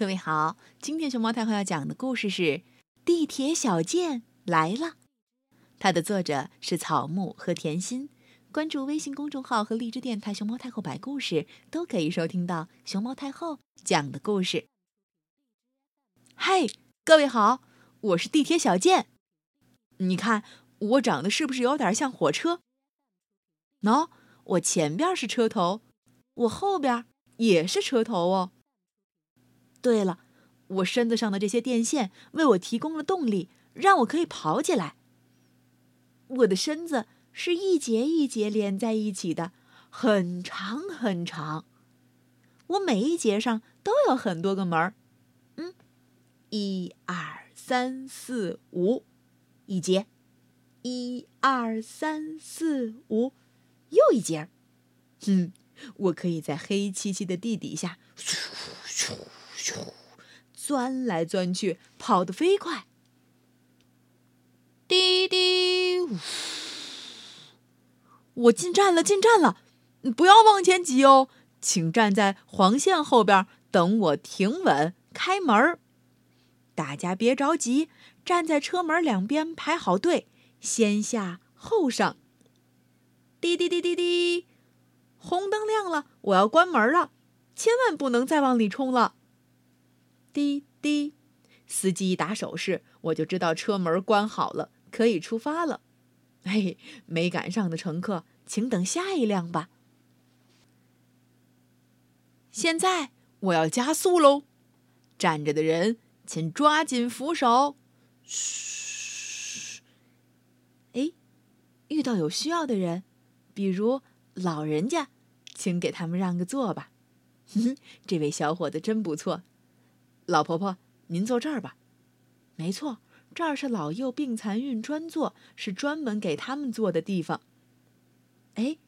各位好，今天熊猫太后要讲的故事是《地铁小贱来了》，它的作者是草木和甜心。关注微信公众号和荔枝电台“熊猫太后摆故事”，都可以收听到熊猫太后讲的故事。嗨，各位好，我是地铁小贱。你看我长得是不是有点像火车？喏，我前边是车头，我后边也是车头哦。对了，我身子上的这些电线为我提供了动力，让我可以跑起来。我的身子是一节一节连在一起的，很长很长。我每一节上都有很多个门儿。嗯，一二三四五，一节；一二三四五，又一节。哼，我可以在黑漆漆的地底下，钻来钻去，跑得飞快。滴滴，我进站了，进站了！不要往前挤哦，请站在黄线后边，等我停稳开门。大家别着急，站在车门两边排好队，先下后上。滴滴滴滴滴，红灯亮了，我要关门了，千万不能再往里冲了。滴滴，司机一打手势，我就知道车门关好了，可以出发了。嘿，没赶上的乘客，请等下一辆吧。现在我要加速喽，站着的人请抓紧扶手。嘘，哎，遇到有需要的人，比如老人家，请给他们让个座吧。哼哼，这位小伙子真不错。老婆婆，您坐这儿吧。没错，这儿是老幼病残孕专座，是专门给他们坐的地方。哎，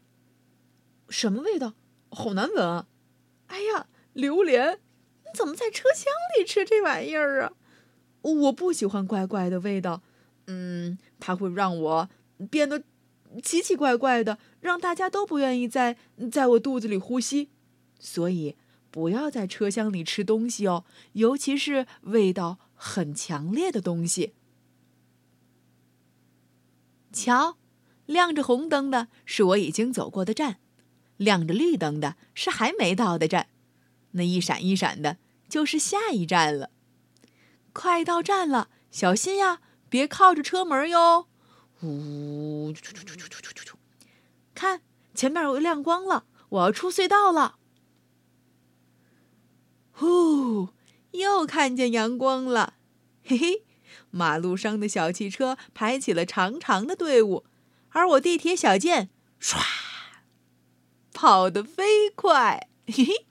什么味道？好难闻啊！哎呀，榴莲！你怎么在车厢里吃这玩意儿啊？我不喜欢怪怪的味道。嗯，它会让我变得奇奇怪怪的，让大家都不愿意在在我肚子里呼吸。所以。不要在车厢里吃东西哦，尤其是味道很强烈的东西。瞧，亮着红灯的是我已经走过的站，亮着绿灯的是还没到的站，那一闪一闪的，就是下一站了。快到站了，小心呀，别靠着车门哟。呜，看前面有亮光了，我要出隧道了。呼，又看见阳光了，嘿嘿！马路上的小汽车排起了长长的队伍，而我地铁小贱唰，跑得飞快，嘿嘿！